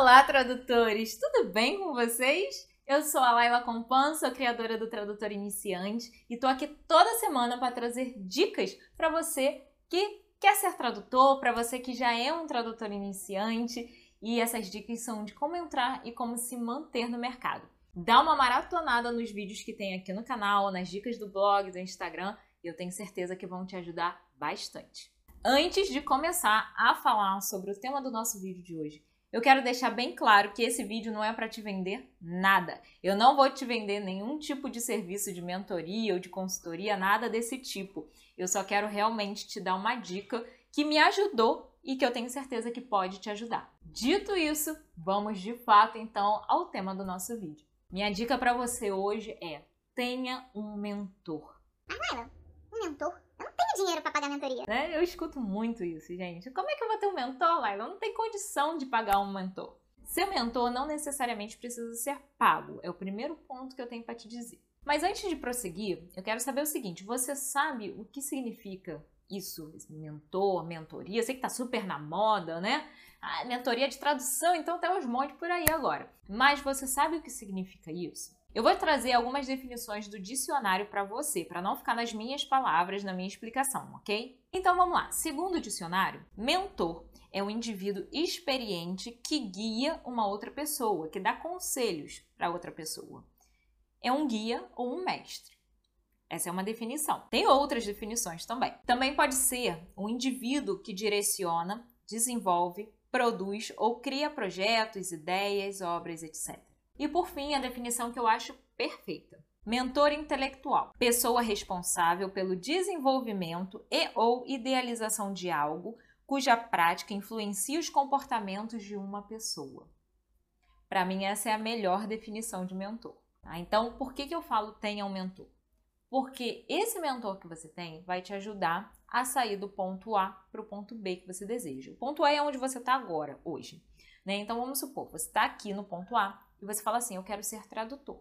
Olá, tradutores! Tudo bem com vocês? Eu sou a Laila Compan, sou criadora do Tradutor Iniciante e tô aqui toda semana para trazer dicas para você que quer ser tradutor, para você que já é um tradutor iniciante e essas dicas são de como entrar e como se manter no mercado. Dá uma maratonada nos vídeos que tem aqui no canal, nas dicas do blog, do Instagram, e eu tenho certeza que vão te ajudar bastante. Antes de começar a falar sobre o tema do nosso vídeo de hoje, eu quero deixar bem claro que esse vídeo não é para te vender nada. Eu não vou te vender nenhum tipo de serviço de mentoria ou de consultoria, nada desse tipo. Eu só quero realmente te dar uma dica que me ajudou e que eu tenho certeza que pode te ajudar. Dito isso, vamos de fato então ao tema do nosso vídeo. Minha dica para você hoje é: tenha um mentor. Mentor? tenho dinheiro para pagar mentoria. Né? Eu escuto muito isso, gente. Como é que eu vou ter um mentor, Laila? Eu não tenho condição de pagar um mentor. Seu mentor não necessariamente precisa ser pago. É o primeiro ponto que eu tenho para te dizer. Mas antes de prosseguir, eu quero saber o seguinte: você sabe o que significa isso? Mentor, mentoria? Sei que tá super na moda, né? Ah, mentoria de tradução, então tem uns montes por aí agora. Mas você sabe o que significa isso? Eu vou trazer algumas definições do dicionário para você, para não ficar nas minhas palavras, na minha explicação, ok? Então vamos lá. Segundo o dicionário, mentor é um indivíduo experiente que guia uma outra pessoa, que dá conselhos para outra pessoa. É um guia ou um mestre. Essa é uma definição. Tem outras definições também. Também pode ser um indivíduo que direciona, desenvolve, produz ou cria projetos, ideias, obras, etc. E por fim, a definição que eu acho perfeita. Mentor intelectual, pessoa responsável pelo desenvolvimento e ou idealização de algo cuja prática influencia os comportamentos de uma pessoa. Para mim, essa é a melhor definição de mentor. Tá? Então, por que, que eu falo tenha um mentor? Porque esse mentor que você tem vai te ajudar a sair do ponto A para o ponto B que você deseja. O ponto A é onde você está agora, hoje. Né? Então, vamos supor, você está aqui no ponto A, e você fala assim: Eu quero ser tradutor,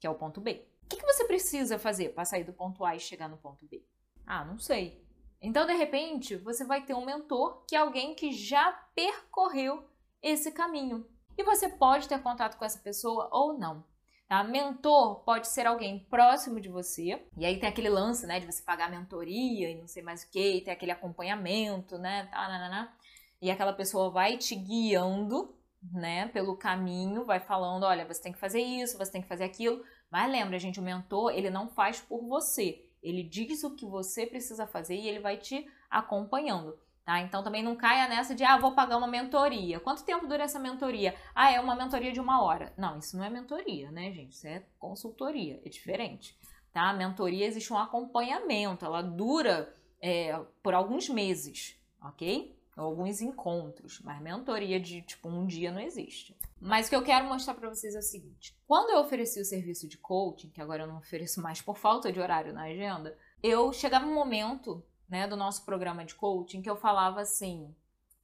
que é o ponto B. O que, que você precisa fazer para sair do ponto A e chegar no ponto B? Ah, não sei. Então, de repente, você vai ter um mentor que é alguém que já percorreu esse caminho. E você pode ter contato com essa pessoa ou não. Tá? Mentor pode ser alguém próximo de você. E aí tem aquele lance, né, de você pagar mentoria e não sei mais o que, tem aquele acompanhamento, né, tá. E aquela pessoa vai te guiando né, pelo caminho, vai falando, olha, você tem que fazer isso, você tem que fazer aquilo. Mas lembra, gente, o mentor, ele não faz por você. Ele diz o que você precisa fazer e ele vai te acompanhando, tá? Então também não caia nessa de, ah, vou pagar uma mentoria. Quanto tempo dura essa mentoria? Ah, é uma mentoria de uma hora. Não, isso não é mentoria, né, gente? Isso é consultoria, é diferente, tá? A mentoria existe um acompanhamento, ela dura é, por alguns meses, ok? Alguns encontros, mas mentoria de tipo um dia não existe. Mas o que eu quero mostrar para vocês é o seguinte: quando eu ofereci o serviço de coaching, que agora eu não ofereço mais por falta de horário na agenda, eu chegava um momento, né, do nosso programa de coaching que eu falava assim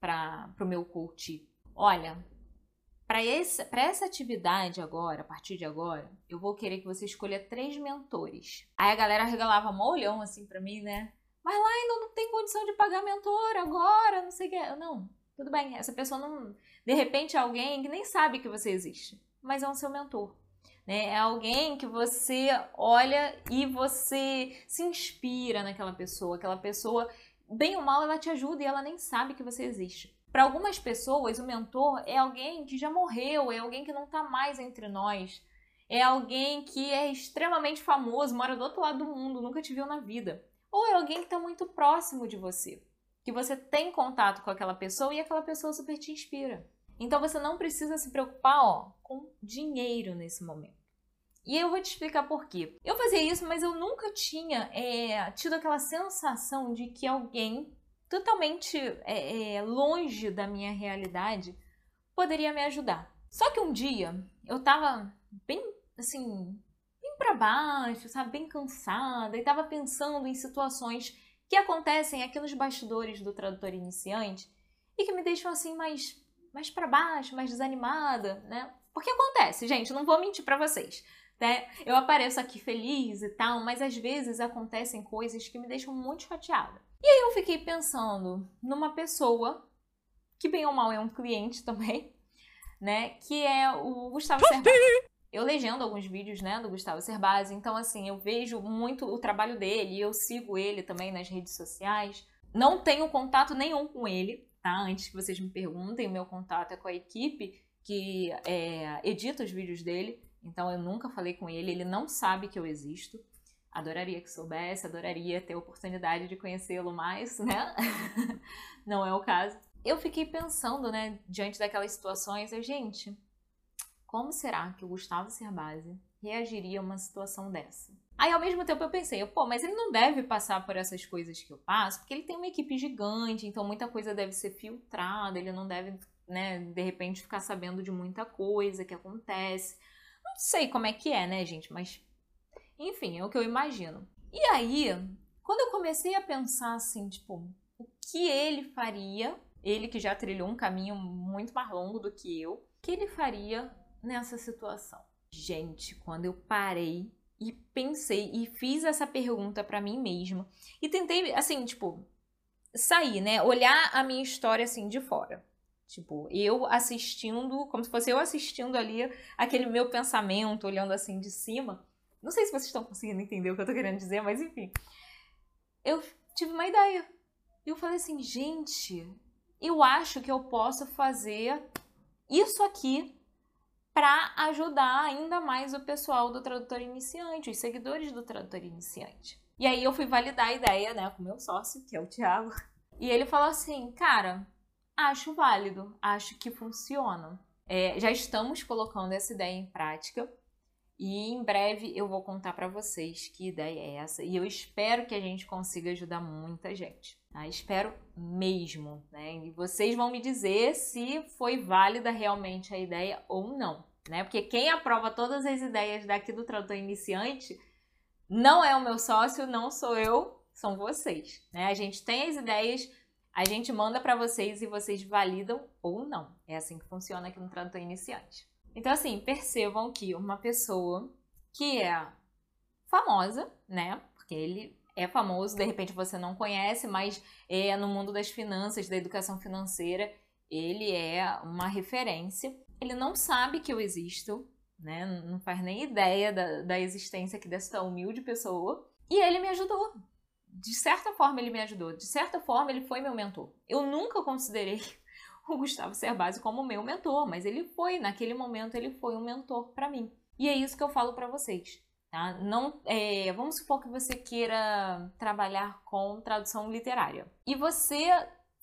para o meu coach: olha, para essa atividade agora, a partir de agora, eu vou querer que você escolha três mentores. Aí a galera regalava um olhão assim para mim, né? Mas lá ainda não tem condição de pagar mentor agora, não sei o que. Não, tudo bem. Essa pessoa não. De repente é alguém que nem sabe que você existe, mas é um seu mentor. Né? É alguém que você olha e você se inspira naquela pessoa. Aquela pessoa, bem ou mal, ela te ajuda e ela nem sabe que você existe. Para algumas pessoas, o mentor é alguém que já morreu, é alguém que não está mais entre nós. É alguém que é extremamente famoso, mora do outro lado do mundo, nunca te viu na vida ou é alguém que está muito próximo de você, que você tem contato com aquela pessoa e aquela pessoa super te inspira. Então você não precisa se preocupar ó, com dinheiro nesse momento. E eu vou te explicar por quê. Eu fazia isso, mas eu nunca tinha é, tido aquela sensação de que alguém totalmente é, é, longe da minha realidade poderia me ajudar. Só que um dia eu tava bem assim, para baixo, sabe, bem cansada e estava pensando em situações que acontecem aqui nos bastidores do tradutor iniciante e que me deixam assim mais mais para baixo, mais desanimada, né? Porque acontece, gente, não vou mentir para vocês, né? Eu apareço aqui feliz e tal, mas às vezes acontecem coisas que me deixam muito chateada. E aí eu fiquei pensando numa pessoa que bem ou mal é um cliente também, né? Que é o Gustavo Cerbasi. Eu legendo alguns vídeos, né, do Gustavo Cerbasi, então assim, eu vejo muito o trabalho dele, eu sigo ele também nas redes sociais. Não tenho contato nenhum com ele, tá? Antes que vocês me perguntem, o meu contato é com a equipe que é, edita os vídeos dele, então eu nunca falei com ele, ele não sabe que eu existo. Adoraria que soubesse, adoraria ter a oportunidade de conhecê-lo mais, né? não é o caso. Eu fiquei pensando, né, diante daquelas situações, eu, gente, como será que o Gustavo Cerbasi reagiria a uma situação dessa? Aí, ao mesmo tempo, eu pensei, pô, mas ele não deve passar por essas coisas que eu passo, porque ele tem uma equipe gigante, então muita coisa deve ser filtrada, ele não deve, né, de repente ficar sabendo de muita coisa que acontece. Não sei como é que é, né, gente, mas enfim, é o que eu imagino. E aí, quando eu comecei a pensar assim, tipo, o que ele faria, ele que já trilhou um caminho muito mais longo do que eu, o que ele faria nessa situação? Gente, quando eu parei e pensei e fiz essa pergunta para mim mesma e tentei, assim, tipo, sair, né? Olhar a minha história assim de fora. Tipo, eu assistindo, como se fosse eu assistindo ali aquele meu pensamento, olhando assim de cima. Não sei se vocês estão conseguindo entender o que eu tô querendo dizer, mas enfim. Eu tive uma ideia. Eu falei assim, gente, eu acho que eu posso fazer isso aqui para ajudar ainda mais o pessoal do tradutor iniciante, os seguidores do tradutor iniciante. E aí eu fui validar a ideia, né, com meu sócio, que é o Thiago. E ele falou assim, cara, acho válido, acho que funciona. É, já estamos colocando essa ideia em prática e em breve eu vou contar para vocês que ideia é essa e eu espero que a gente consiga ajudar muita gente. Tá? Espero mesmo, né? E vocês vão me dizer se foi válida realmente a ideia ou não, né? Porque quem aprova todas as ideias daqui do tradutor iniciante não é o meu sócio, não sou eu, são vocês, né? A gente tem as ideias, a gente manda para vocês e vocês validam ou não. É assim que funciona aqui no tradutor iniciante. Então, assim, percebam que uma pessoa que é famosa, né? Porque ele é famoso, de repente você não conhece, mas é no mundo das finanças, da educação financeira, ele é uma referência. Ele não sabe que eu existo, né? Não faz nem ideia da, da existência aqui dessa humilde pessoa. E ele me ajudou. De certa forma, ele me ajudou. De certa forma, ele foi meu mentor. Eu nunca considerei o Gustavo Cerbasi como meu mentor, mas ele foi, naquele momento, ele foi um mentor para mim. E é isso que eu falo para vocês. Tá? Não, é, vamos supor que você queira trabalhar com tradução literária e você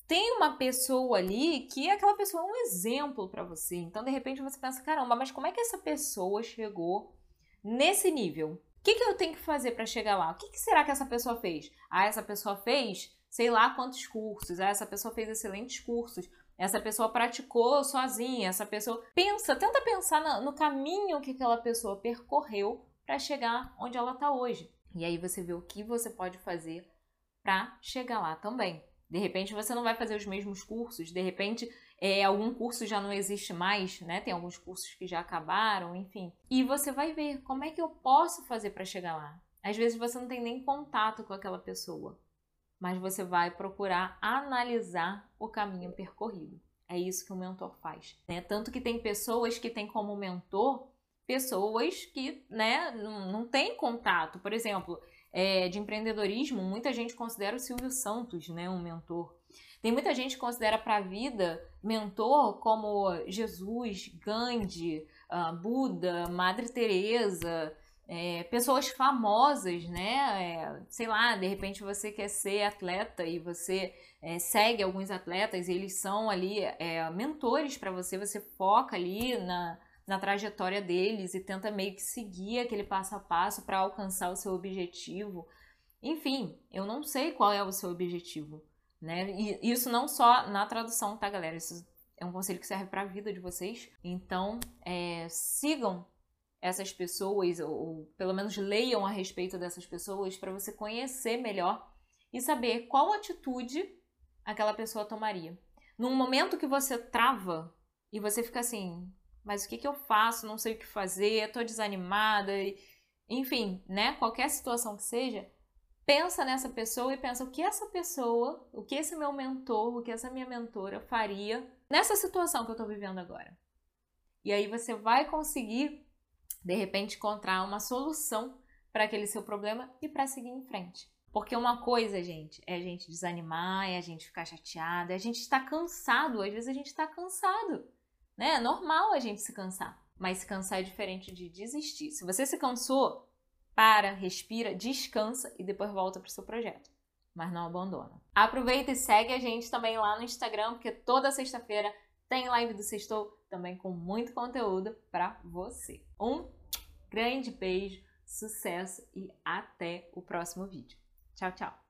tem uma pessoa ali que aquela pessoa é um exemplo para você. Então, de repente, você pensa: caramba, mas como é que essa pessoa chegou nesse nível? O que, que eu tenho que fazer para chegar lá? O que, que será que essa pessoa fez? Ah, essa pessoa fez sei lá quantos cursos. Ah, essa pessoa fez excelentes cursos. Essa pessoa praticou sozinha, essa pessoa. Pensa, tenta pensar no caminho que aquela pessoa percorreu para chegar onde ela está hoje. E aí você vê o que você pode fazer para chegar lá também. De repente você não vai fazer os mesmos cursos, de repente é, algum curso já não existe mais, né? Tem alguns cursos que já acabaram, enfim. E você vai ver como é que eu posso fazer para chegar lá. Às vezes você não tem nem contato com aquela pessoa mas você vai procurar analisar o caminho percorrido. É isso que o mentor faz. Né? Tanto que tem pessoas que têm como mentor pessoas que né, não, têm contato. Por exemplo, é, de empreendedorismo, muita gente considera o Silvio Santos né, um mentor. Tem muita gente que considera para a vida mentor como Jesus, Gandhi, uh, Buda, Madre Teresa, é, pessoas famosas, né? É, sei lá, de repente você quer ser atleta e você é, segue alguns atletas, eles são ali é, mentores para você, você foca ali na, na trajetória deles e tenta meio que seguir aquele passo a passo para alcançar o seu objetivo. Enfim, eu não sei qual é o seu objetivo, né? E isso não só na tradução, tá, galera? Isso é um conselho que serve para a vida de vocês. Então, é, sigam essas pessoas, ou, ou pelo menos leiam a respeito dessas pessoas, para você conhecer melhor e saber qual atitude aquela pessoa tomaria. Num momento que você trava e você fica assim, mas o que, que eu faço? Não sei o que fazer, estou desanimada, enfim, né? Qualquer situação que seja, pensa nessa pessoa e pensa o que essa pessoa, o que esse meu mentor, o que essa minha mentora faria nessa situação que eu estou vivendo agora. E aí você vai conseguir, de repente, encontrar uma solução para aquele seu problema e para seguir em frente. Porque uma coisa, gente, é a gente desanimar, é a gente ficar chateado, é a gente estar cansado. Às vezes a gente está cansado, né? É normal a gente se cansar. Mas se cansar é diferente de desistir. Se você se cansou, para, respira, descansa e depois volta para o seu projeto. Mas não abandona. Aproveita e segue a gente também lá no Instagram, porque toda sexta-feira tem live do Sextou também com muito conteúdo para você. Um grande beijo, sucesso e até o próximo vídeo. Tchau, tchau!